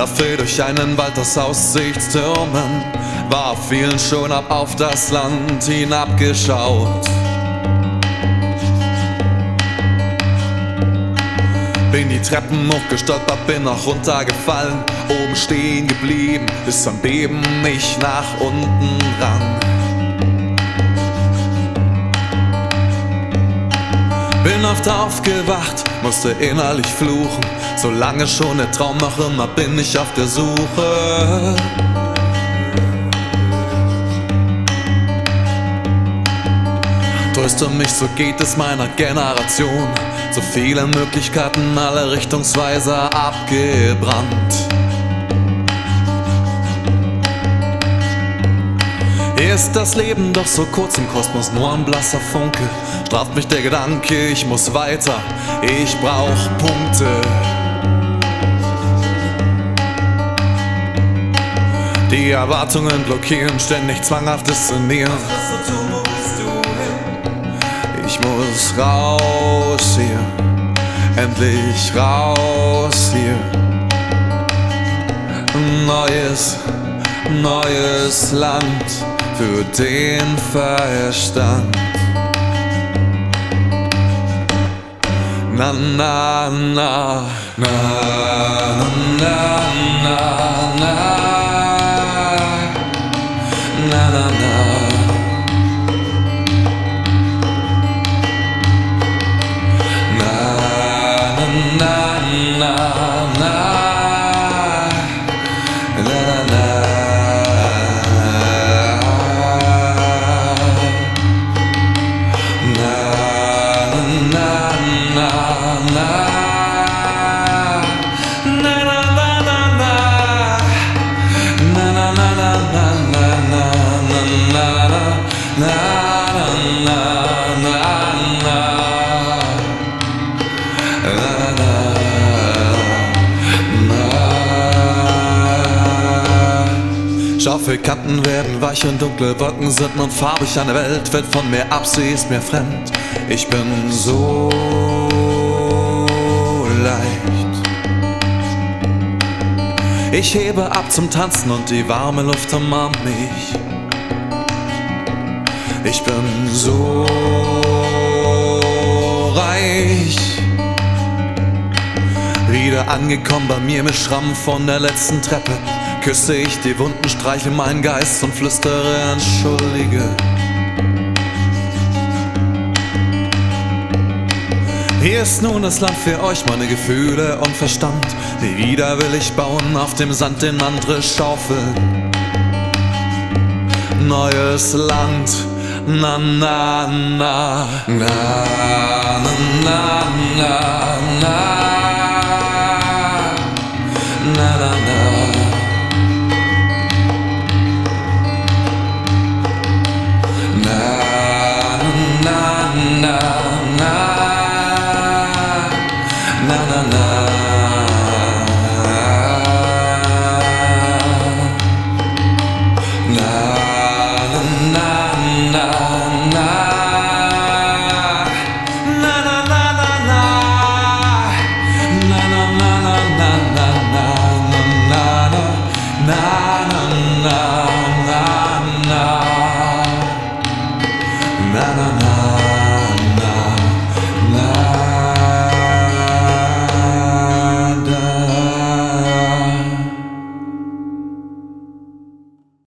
Laufe durch einen Wald aus Aussichtstürmen, war vielen schon ab auf das Land hinabgeschaut. Bin die Treppen hochgestolpert, bin auch runtergefallen, oben stehen geblieben, bis ein Beben mich nach unten rang. Bin oft aufgewacht, musste innerlich fluchen, solange schon der Traum noch immer bin ich auf der Suche. Tröste mich, so geht es meiner Generation. So viele Möglichkeiten, alle Richtungsweiser abgebrannt. Ist das Leben doch so kurz im Kosmos, nur ein blasser Funke. Straft mich der Gedanke, ich muss weiter, ich brauch Punkte. Die Erwartungen blockieren, ständig zwanghaftes Trainieren. Ich muss raus hier, endlich raus hier. Neues, neues Land für den Verstand. Na na na na na na na na Scharfe Kanten werden weich und dunkle Wolken sind nun farbig. Eine Welt wird von mir ab, sie ist mir fremd. Ich bin so leicht. Ich hebe ab zum Tanzen und die warme Luft umarmt mich. Ich bin so reich. Wieder angekommen bei mir mit Schrammen von der letzten Treppe. Küsse ich die Wunden, streiche meinen Geist und flüstere Entschuldige. Hier ist nun das Land für euch, meine Gefühle und Verstand. Nie wieder will ich bauen auf dem Sand, den andere schaufeln. Neues Land, na na na na na na na na 감사합니다.